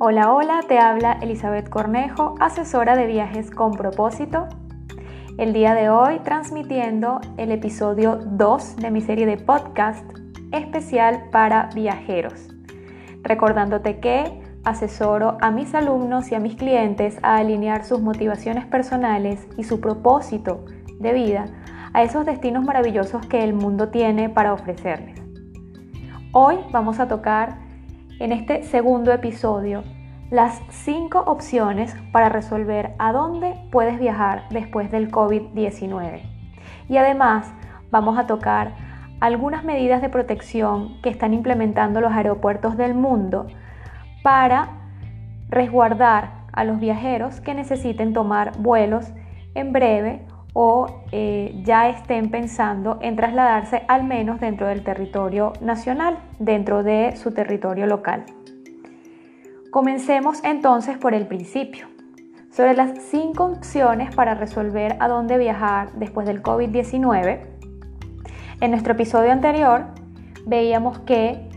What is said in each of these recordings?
Hola, hola, te habla Elizabeth Cornejo, asesora de viajes con propósito. El día de hoy transmitiendo el episodio 2 de mi serie de podcast especial para viajeros. Recordándote que asesoro a mis alumnos y a mis clientes a alinear sus motivaciones personales y su propósito de vida a esos destinos maravillosos que el mundo tiene para ofrecerles. Hoy vamos a tocar en este segundo episodio las cinco opciones para resolver a dónde puedes viajar después del COVID-19. Y además vamos a tocar algunas medidas de protección que están implementando los aeropuertos del mundo para resguardar a los viajeros que necesiten tomar vuelos en breve o eh, ya estén pensando en trasladarse al menos dentro del territorio nacional, dentro de su territorio local. Comencemos entonces por el principio. Sobre las cinco opciones para resolver a dónde viajar después del COVID-19, en nuestro episodio anterior veíamos que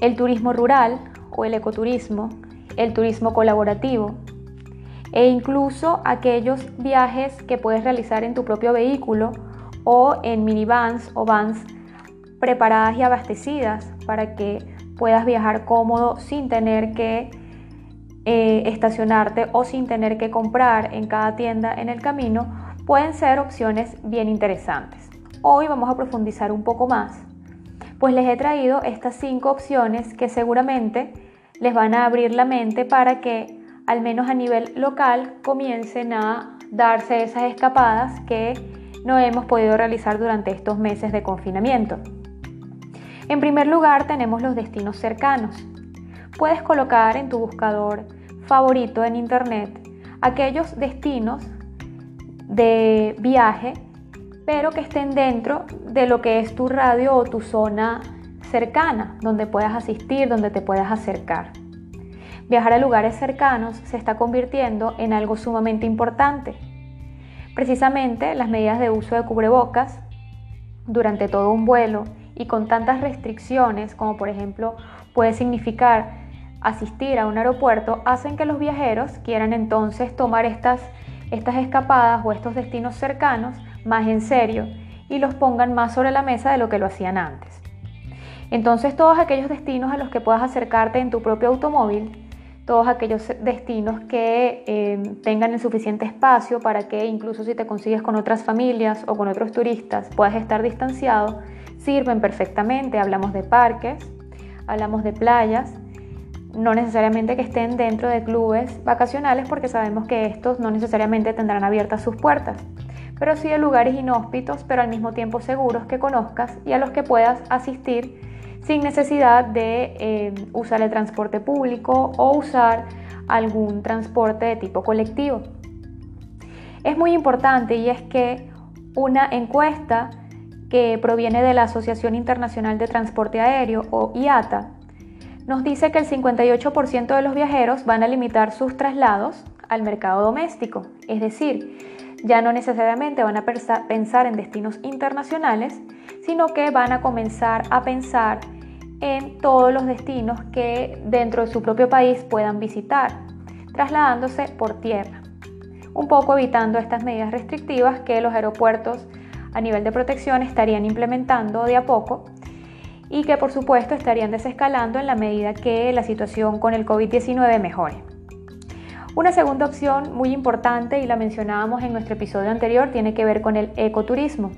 el turismo rural o el ecoturismo, el turismo colaborativo, e incluso aquellos viajes que puedes realizar en tu propio vehículo o en minivans o vans preparadas y abastecidas para que puedas viajar cómodo sin tener que eh, estacionarte o sin tener que comprar en cada tienda en el camino, pueden ser opciones bien interesantes. Hoy vamos a profundizar un poco más, pues les he traído estas cinco opciones que seguramente les van a abrir la mente para que al menos a nivel local, comiencen a darse esas escapadas que no hemos podido realizar durante estos meses de confinamiento. En primer lugar tenemos los destinos cercanos. Puedes colocar en tu buscador favorito en internet aquellos destinos de viaje, pero que estén dentro de lo que es tu radio o tu zona cercana, donde puedas asistir, donde te puedas acercar. Viajar a lugares cercanos se está convirtiendo en algo sumamente importante. Precisamente las medidas de uso de cubrebocas durante todo un vuelo y con tantas restricciones como por ejemplo puede significar asistir a un aeropuerto hacen que los viajeros quieran entonces tomar estas, estas escapadas o estos destinos cercanos más en serio y los pongan más sobre la mesa de lo que lo hacían antes. Entonces todos aquellos destinos a los que puedas acercarte en tu propio automóvil todos aquellos destinos que em, tengan el suficiente espacio para que incluso si te consigues con otras familias o con otros turistas puedas estar distanciado, sirven perfectamente. Hablamos de parques, hablamos de playas, no necesariamente que estén dentro de clubes vacacionales porque sabemos que estos no necesariamente tendrán abiertas sus puertas, pero sí de lugares inhóspitos pero al mismo tiempo seguros que conozcas y a los que puedas asistir sin necesidad de eh, usar el transporte público o usar algún transporte de tipo colectivo. Es muy importante y es que una encuesta que proviene de la Asociación Internacional de Transporte Aéreo o IATA nos dice que el 58% de los viajeros van a limitar sus traslados al mercado doméstico, es decir, ya no necesariamente van a pensar en destinos internacionales, sino que van a comenzar a pensar en todos los destinos que dentro de su propio país puedan visitar, trasladándose por tierra, un poco evitando estas medidas restrictivas que los aeropuertos a nivel de protección estarían implementando de a poco y que por supuesto estarían desescalando en la medida que la situación con el COVID-19 mejore. Una segunda opción muy importante, y la mencionábamos en nuestro episodio anterior, tiene que ver con el ecoturismo.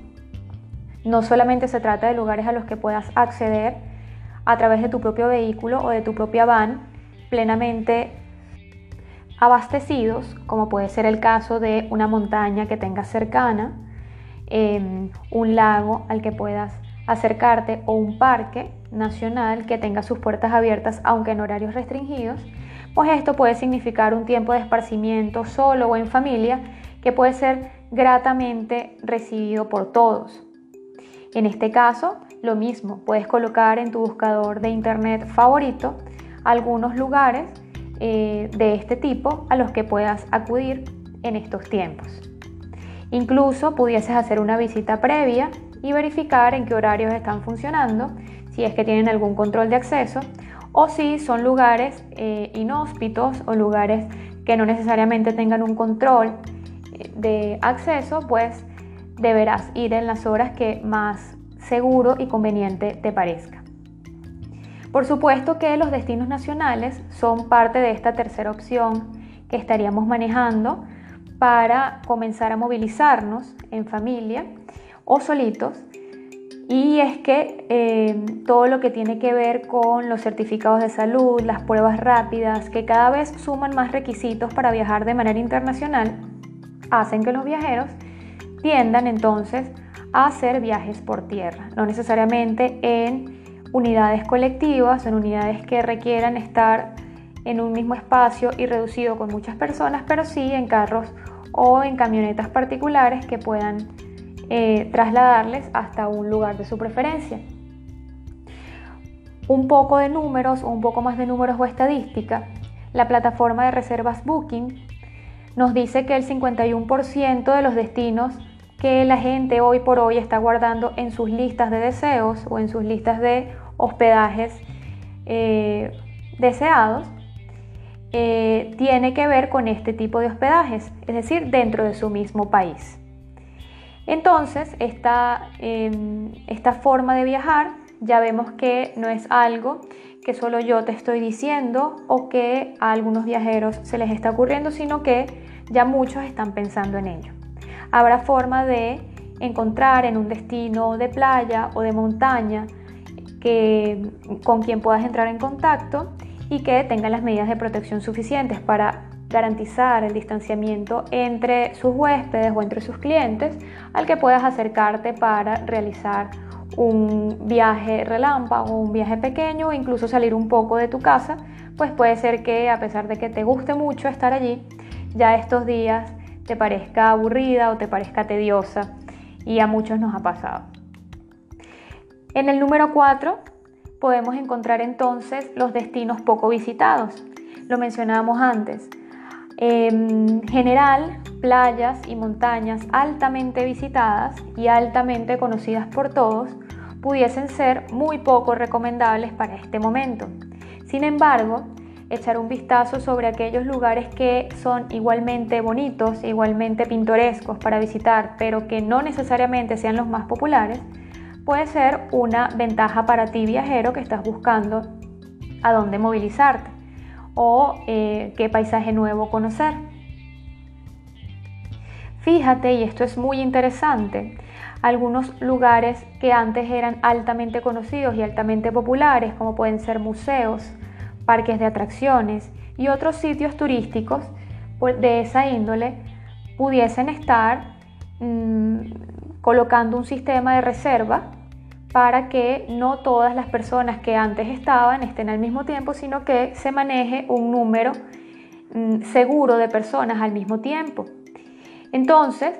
No solamente se trata de lugares a los que puedas acceder a través de tu propio vehículo o de tu propia van plenamente abastecidos, como puede ser el caso de una montaña que tengas cercana, em, un lago al que puedas acercarte o un parque nacional que tenga sus puertas abiertas aunque en horarios restringidos, pues esto puede significar un tiempo de esparcimiento solo o en familia que puede ser gratamente recibido por todos. En este caso, lo mismo, puedes colocar en tu buscador de internet favorito algunos lugares eh, de este tipo a los que puedas acudir en estos tiempos. Incluso pudieses hacer una visita previa y verificar en qué horarios están funcionando, si es que tienen algún control de acceso, o si son lugares eh, inhóspitos o lugares que no necesariamente tengan un control eh, de acceso, pues deberás ir en las horas que más seguro y conveniente te parezca. Por supuesto que los destinos nacionales son parte de esta tercera opción que estaríamos manejando para comenzar a movilizarnos en familia o solitos. Y es que eh, todo lo que tiene que ver con los certificados de salud, las pruebas rápidas, que cada vez suman más requisitos para viajar de manera internacional, hacen que los viajeros tiendan entonces a hacer viajes por tierra, no necesariamente en unidades colectivas, en unidades que requieran estar en un mismo espacio y reducido con muchas personas, pero sí en carros o en camionetas particulares que puedan eh, trasladarles hasta un lugar de su preferencia. Un poco de números un poco más de números o estadística, la plataforma de reservas Booking nos dice que el 51% de los destinos que la gente hoy por hoy está guardando en sus listas de deseos o en sus listas de hospedajes eh, deseados eh, tiene que ver con este tipo de hospedajes, es decir, dentro de su mismo país. Entonces, esta, em, esta forma de viajar ya vemos que no es algo que solo yo te estoy diciendo o que a algunos viajeros se les está ocurriendo, sino que ya muchos están pensando en ello. Habrá forma de encontrar en un destino de playa o de montaña que, con quien puedas entrar en contacto y que tengan las medidas de protección suficientes para garantizar el distanciamiento entre sus huéspedes o entre sus clientes al que puedas acercarte para realizar un viaje relámpago, un viaje pequeño o incluso salir un poco de tu casa, pues puede ser que a pesar de que te guste mucho estar allí, ya estos días te parezca aburrida o te parezca tediosa y a muchos nos ha pasado. En el número 4 podemos encontrar entonces los destinos poco visitados. Lo mencionábamos antes. En general, playas y montañas altamente visitadas y altamente conocidas por todos pudiesen ser muy poco recomendables para este momento. Sin embargo, echar un vistazo sobre aquellos lugares que son igualmente bonitos, igualmente pintorescos para visitar, pero que no necesariamente sean los más populares, puede ser una ventaja para ti viajero que estás buscando a dónde movilizarte o eh, qué paisaje nuevo conocer. Fíjate, y esto es muy interesante, algunos lugares que antes eran altamente conocidos y altamente populares, como pueden ser museos, parques de atracciones y otros sitios turísticos pues, de esa índole, pudiesen estar mm, colocando un sistema de reserva para que no todas las personas que antes estaban estén al mismo tiempo, sino que se maneje un número mm, seguro de personas al mismo tiempo. Entonces,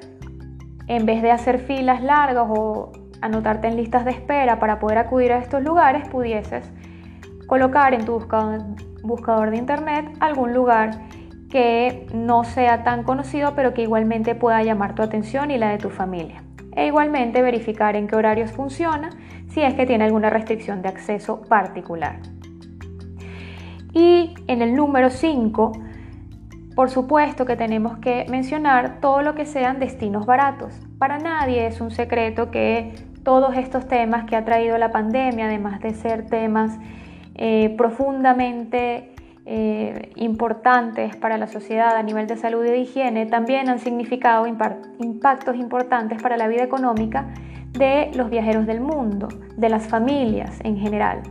en vez de hacer filas largas o anotarte en listas de espera para poder acudir a estos lugares, pudieses colocar en tu buscador, de internet algún lugar que no sea tan conocido, pero que igualmente pueda llamar tu atención y la de tu familia e igualmente verificar en qué horarios funciona si es que tiene alguna restricción de acceso particular. Y en el número 5, por supuesto que tenemos que mencionar todo lo que sean destinos baratos. Para nadie es un secreto que todos estos temas que ha traído la pandemia, además de ser temas eh, profundamente eh, importantes para la sociedad a nivel de salud y de higiene también han significado impactos importantes para la vida económica de los viajeros del mundo, de las familias en general.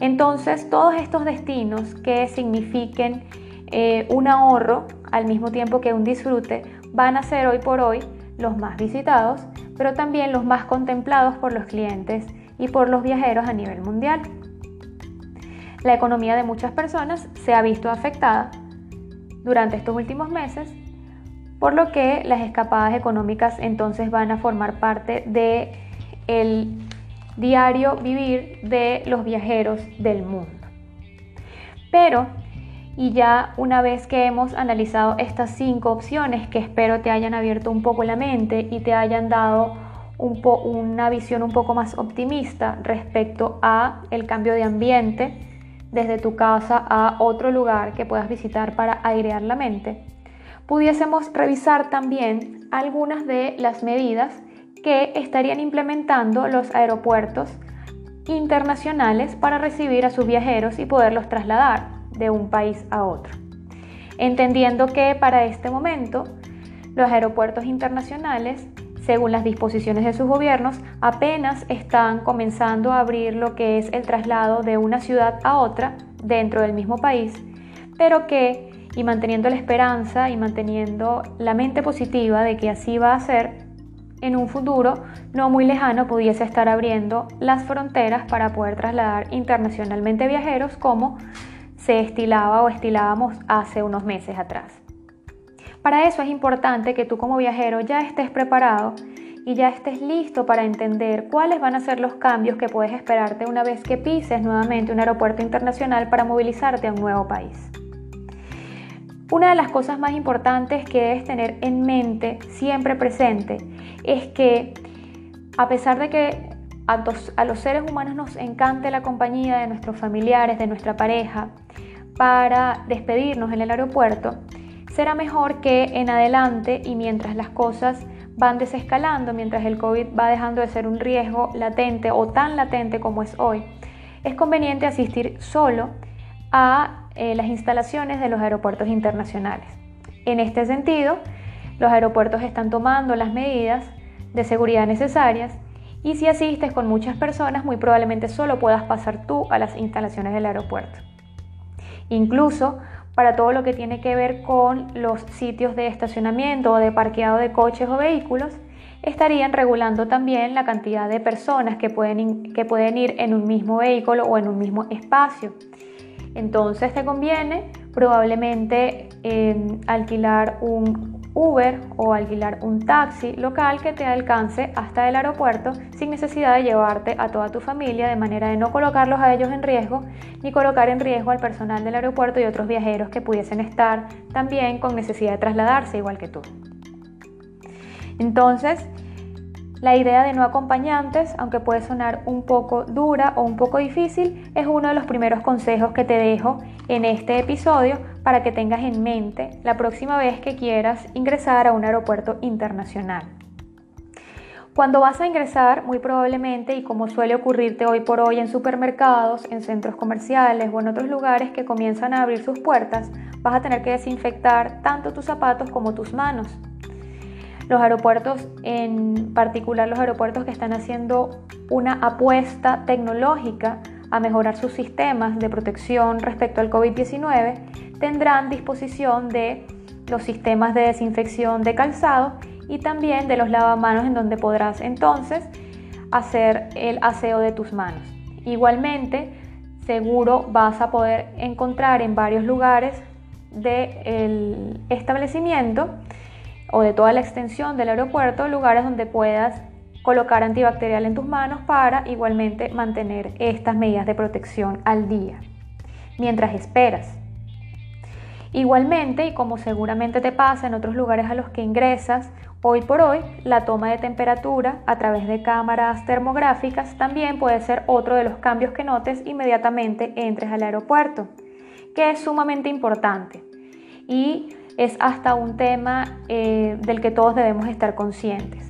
Entonces, todos estos destinos que signifiquen eh, un ahorro al mismo tiempo que un disfrute van a ser hoy por hoy los más visitados, pero también los más contemplados por los clientes y por los viajeros a nivel mundial la economía de muchas personas se ha visto afectada durante estos últimos meses, por lo que las escapadas económicas entonces van a formar parte de el diario vivir de los viajeros del mundo. Pero, y ya una vez que hemos analizado estas cinco opciones que espero te hayan abierto un poco la mente y te hayan dado una visión un poco más optimista respecto a el cambio de ambiente, desde tu casa a otro lugar que puedas visitar para airear la mente, pudiésemos revisar también algunas de las medidas que estarían implementando los aeropuertos internacionales para recibir a sus viajeros y poderlos trasladar de un país a otro. Entendiendo que para este momento los aeropuertos internacionales, según las disposiciones de sus gobiernos, apenas están comenzando a abrir lo que es el traslado de una ciudad a otra dentro del mismo país, pero que, y manteniendo la esperanza y manteniendo la mente positiva de que así va a ser, en un futuro no muy lejano pudiese estar abriendo las fronteras para poder trasladar internacionalmente viajeros como se estilaba o estilábamos hace unos meses atrás. Para eso es importante que tú como viajero ya estés preparado y ya estés listo para entender cuáles van a ser los cambios que puedes esperarte una vez que pises nuevamente un aeropuerto internacional para movilizarte a un nuevo país. Una de las cosas más importantes que debes tener en mente, siempre presente, es que a pesar de que a, los seres humanos nos encante la compañía de nuestros familiares, de nuestra pareja, para despedirnos en el aeropuerto, será mejor que en adelante y mientras las cosas van desescalando, mientras el COVID va dejando de ser un riesgo latente o tan latente como es hoy, es conveniente asistir solo a eh, las instalaciones de los aeropuertos internacionales. En este sentido, los aeropuertos están tomando las medidas de seguridad necesarias y si asistes con muchas personas, muy probablemente solo puedas pasar tú a las instalaciones del aeropuerto. Incluso para todo lo que tiene que ver con los sitios de estacionamiento o de parqueado de coches o vehículos, estarían regulando también la cantidad de personas que pueden, que pueden ir en un mismo vehículo o en un mismo espacio. Entonces te conviene probablemente em, alquilar un Uber o alquilar un taxi local que te alcance hasta el aeropuerto sin necesidad de llevarte a toda tu familia de manera de no colocarlos a ellos en riesgo ni colocar en riesgo al personal del aeropuerto y otros viajeros que pudiesen estar también con necesidad de trasladarse igual que tú. Entonces, la idea de no acompañantes, aunque puede sonar un poco dura o un poco difícil, es uno de los primeros consejos que te dejo en este episodio para que tengas en mente la próxima vez que quieras ingresar a un aeropuerto internacional. Cuando vas a ingresar, muy probablemente, y como suele ocurrirte hoy por hoy en supermercados, en centros comerciales o en otros lugares que comienzan a abrir sus puertas, vas a tener que desinfectar tanto tus zapatos como tus manos. Los aeropuertos, en particular los aeropuertos que están haciendo una apuesta tecnológica a mejorar sus sistemas de protección respecto al COVID-19, tendrán disposición de los sistemas de desinfección de calzado y también de los lavamanos en donde podrás entonces hacer el aseo de tus manos. Igualmente, seguro vas a poder encontrar en varios lugares del establecimiento o de toda la extensión del aeropuerto lugares donde puedas colocar antibacterial en tus manos para igualmente mantener estas medidas de protección al día mientras esperas. Igualmente, y como seguramente te pasa en otros lugares a los que ingresas, hoy por hoy la toma de temperatura a través de cámaras termográficas también puede ser otro de los cambios que notes inmediatamente entres al aeropuerto, que es sumamente importante. Y es hasta un tema eh, del que todos debemos estar conscientes.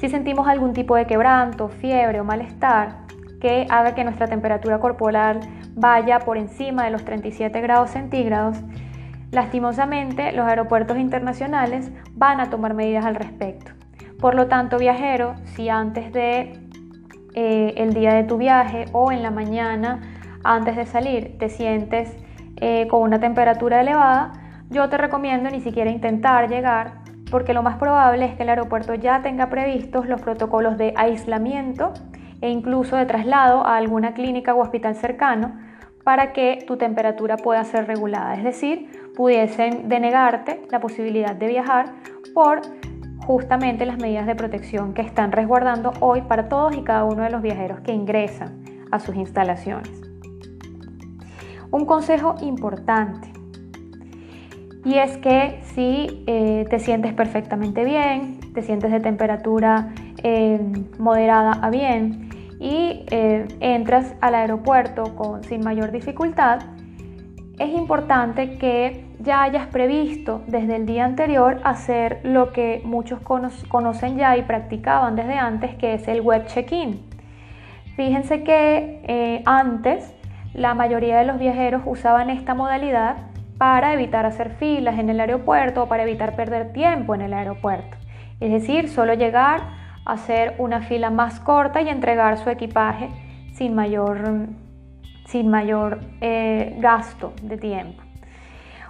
Si sentimos algún tipo de quebranto, fiebre o malestar que haga que nuestra temperatura corporal vaya por encima de los 37 grados centígrados, lastimosamente los aeropuertos internacionales van a tomar medidas al respecto. Por lo tanto, viajero, si antes de eh, el día de tu viaje o en la mañana antes de salir te sientes eh, con una temperatura elevada, yo te recomiendo ni siquiera intentar llegar porque lo más probable es que el aeropuerto ya tenga previstos los protocolos de aislamiento e incluso de traslado a alguna clínica o hospital cercano para que tu temperatura pueda ser regulada. Es decir, pudiesen denegarte la posibilidad de viajar por justamente las medidas de protección que están resguardando hoy para todos y cada uno de los viajeros que ingresan a sus instalaciones. Un consejo importante y es que si eh, te sientes perfectamente bien, te sientes de temperatura eh, moderada a bien y eh, entras al aeropuerto con, sin mayor dificultad, es importante que ya hayas previsto desde el día anterior hacer lo que muchos conocen ya y practicaban desde antes, que es el web check-in. Fíjense que antes la mayoría de los viajeros usaban esta modalidad para evitar hacer filas en el aeropuerto o para evitar perder tiempo en el aeropuerto. Es decir, solo llegar, hacer una fila más corta y entregar su equipaje sin mayor, sin mayor eh, gasto de tiempo.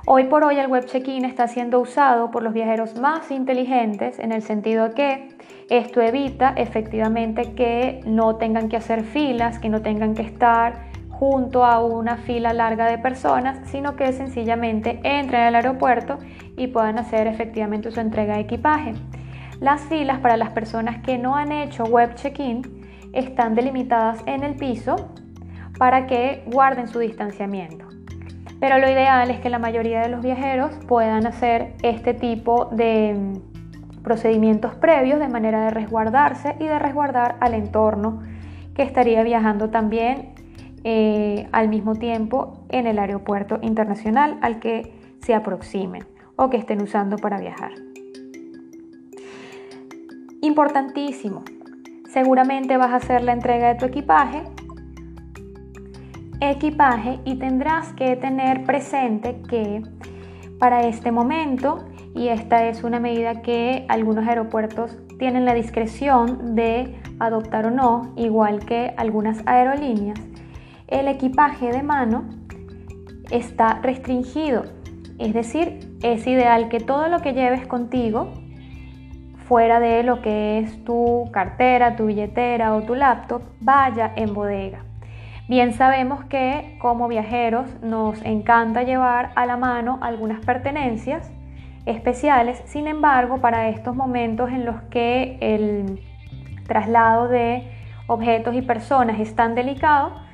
Hoy por hoy el web check-in está siendo usado por los viajeros más inteligentes en el sentido que esto evita efectivamente que no tengan que hacer filas, que no tengan que estar junto a una fila larga de personas, sino que sencillamente entren al aeropuerto y puedan hacer efectivamente su entrega de equipaje. Las filas para las personas que no han hecho web check-in están delimitadas en el piso para que guarden su distanciamiento. Pero lo ideal es que la mayoría de los viajeros puedan hacer este tipo de mm, procedimientos previos de manera de resguardarse y de resguardar al entorno que estaría viajando también eh, al mismo tiempo en el aeropuerto internacional al que se aproximen o que estén usando para viajar. Importantísimo, seguramente vas a hacer la entrega de tu equipaje equipaje y tendrás que tener presente que para este momento, y esta es una medida que algunos aeropuertos tienen la discreción de adoptar o no, igual que algunas aerolíneas, el equipaje de mano está restringido. Es decir, es ideal que todo lo que lleves contigo, fuera de lo que es tu cartera, tu billetera o tu laptop, vaya en bodega. Bien sabemos que como viajeros nos encanta llevar a la mano algunas pertenencias especiales, sin embargo, para estos momentos en los que el traslado de objetos y personas es tan delicado,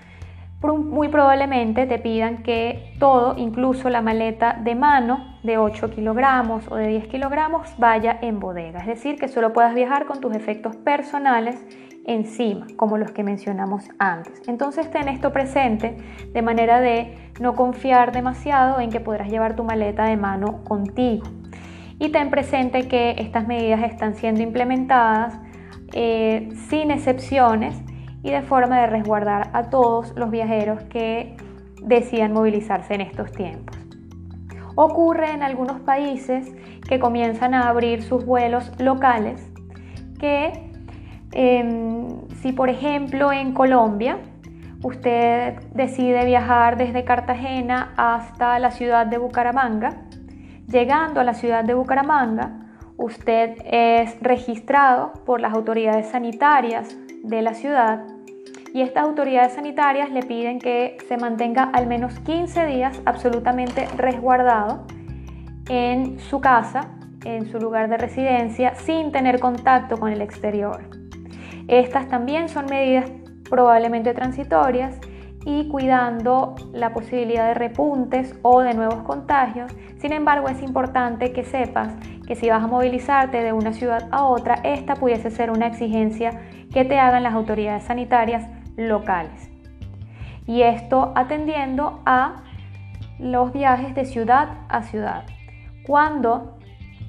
muy probablemente te pidan que todo, incluso la maleta de mano de 8 kilogramos o de 10 kilogramos, vaya en bodega. Es decir, que solo puedas viajar con tus efectos personales encima, como los que mencionamos antes. Entonces ten esto presente de manera de no confiar demasiado en que podrás llevar tu maleta de mano contigo. Y ten presente que estas medidas están siendo implementadas eh, sin excepciones y de forma de resguardar a todos los viajeros que decidan movilizarse en estos tiempos. Ocurre en algunos países que comienzan a abrir sus vuelos locales que Em, si por ejemplo en Colombia usted decide viajar desde Cartagena hasta la ciudad de Bucaramanga, llegando a la ciudad de Bucaramanga, usted es registrado por las autoridades sanitarias de la ciudad y estas autoridades sanitarias le piden que se mantenga al menos 15 días absolutamente resguardado en su casa, en su lugar de residencia, sin tener contacto con el exterior. Estas también son medidas probablemente transitorias y cuidando la posibilidad de repuntes o de nuevos contagios. Sin embargo, es importante que sepas que si vas a movilizarte de una ciudad a otra, esta pudiese ser una exigencia que te hagan las autoridades sanitarias locales. Y esto atendiendo a los viajes de ciudad a ciudad. Cuando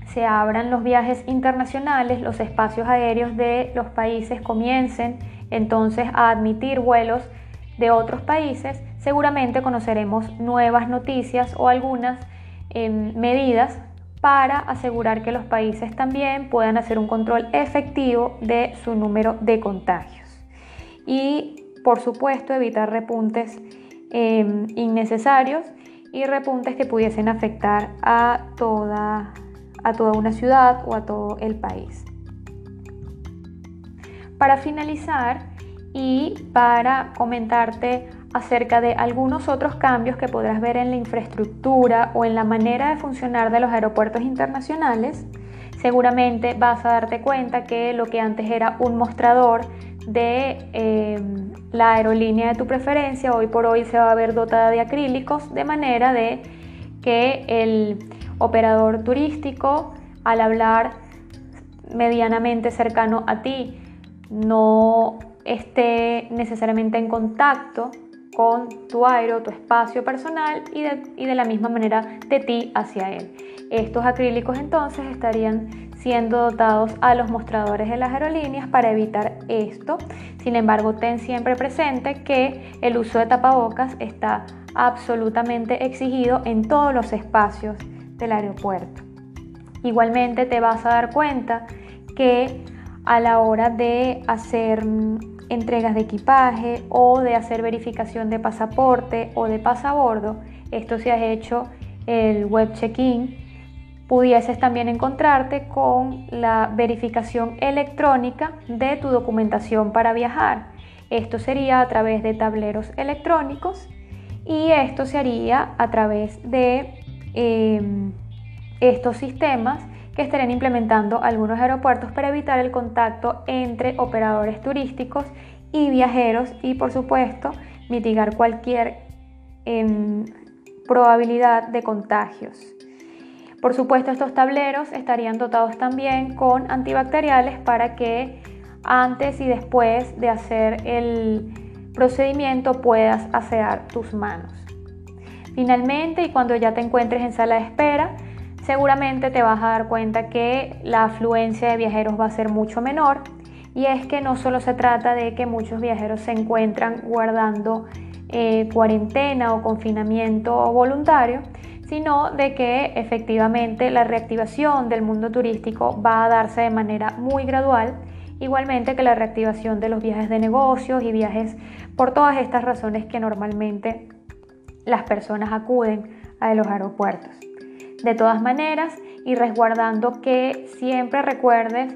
se abran los viajes internacionales, los espacios aéreos de los países comiencen entonces a admitir vuelos de otros países, seguramente conoceremos nuevas noticias o algunas em, medidas para asegurar que los países también puedan hacer un control efectivo de su número de contagios. Y por supuesto evitar repuntes em, innecesarios y repuntes que pudiesen afectar a toda a toda una ciudad o a todo el país. Para finalizar y para comentarte acerca de algunos otros cambios que podrás ver en la infraestructura o en la manera de funcionar de los aeropuertos internacionales, seguramente vas a darte cuenta que lo que antes era un mostrador de eh, la aerolínea de tu preferencia, hoy por hoy se va a ver dotada de acrílicos, de manera de que el operador turístico, al hablar medianamente cercano a ti, no esté necesariamente en contacto con tu aero, tu espacio personal y de, y de la misma manera de ti hacia él. Estos acrílicos entonces estarían siendo dotados a los mostradores de las aerolíneas para evitar esto. Sin embargo, ten siempre presente que el uso de tapabocas está absolutamente exigido en todos los espacios del aeropuerto. Igualmente te vas a dar cuenta que a la hora de hacer mm, entregas de equipaje o de hacer verificación de pasaporte o de pasabordo, esto se ha hecho el web check-in pudieses también encontrarte con la verificación electrónica de tu documentación para viajar. Esto sería a través de tableros electrónicos y esto se haría a través de em, estos sistemas que estarían implementando algunos aeropuertos para evitar el contacto entre operadores turísticos y viajeros y por supuesto mitigar cualquier em, probabilidad de contagios. Por supuesto, estos tableros estarían dotados también con antibacteriales para que antes y después de hacer el procedimiento puedas asear tus manos. Finalmente, y cuando ya te encuentres en sala de espera, seguramente te vas a dar cuenta que la afluencia de viajeros va a ser mucho menor. Y es que no solo se trata de que muchos viajeros se encuentran guardando eh, cuarentena o confinamiento voluntario, sino de que efectivamente la reactivación del mundo turístico va a darse de manera muy gradual, igualmente que la reactivación de los viajes de negocios y viajes por todas estas razones que normalmente las personas acuden a los aeropuertos. De todas maneras, y resguardando que siempre recuerdes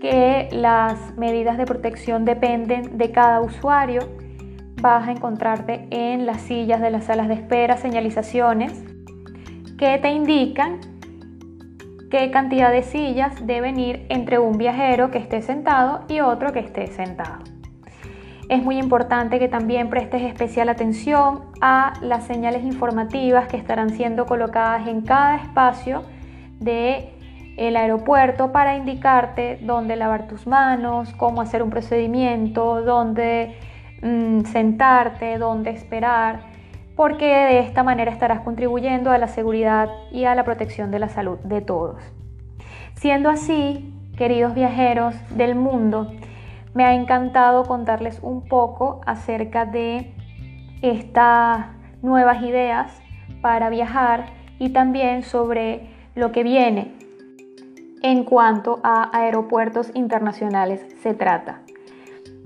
que las medidas de protección dependen de cada usuario, vas a encontrarte en las sillas de las salas de espera señalizaciones que te indican qué cantidad de sillas deben ir entre un viajero que esté sentado y otro que esté sentado. Es muy importante que también prestes especial atención a las señales informativas que estarán siendo colocadas en cada espacio de el aeropuerto para indicarte dónde lavar tus manos, cómo hacer un procedimiento, dónde mm, sentarte, dónde esperar porque de esta manera estarás contribuyendo a la seguridad y a la protección de la salud de todos. Siendo así, queridos viajeros del mundo, me ha encantado contarles un poco acerca de estas nuevas ideas para viajar y también sobre lo que viene en cuanto a aeropuertos internacionales se trata.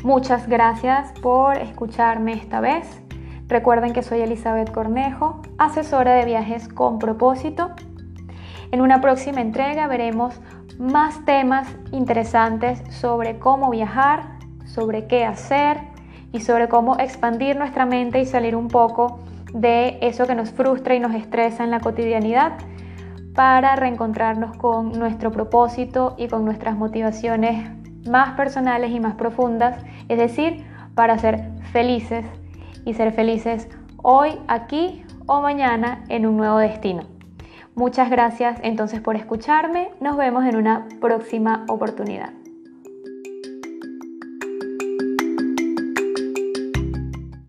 Muchas gracias por escucharme esta vez. Recuerden que soy Elizabeth Cornejo, asesora de viajes con propósito. En una próxima entrega veremos más temas interesantes sobre cómo viajar, sobre qué hacer y sobre cómo expandir nuestra mente y salir un poco de eso que nos frustra y nos estresa en la cotidianidad para reencontrarnos con nuestro propósito y con nuestras motivaciones más personales y más profundas, es decir, para ser felices y ser felices hoy, aquí o mañana en un nuevo destino. Muchas gracias entonces por escucharme. Nos vemos en una próxima oportunidad.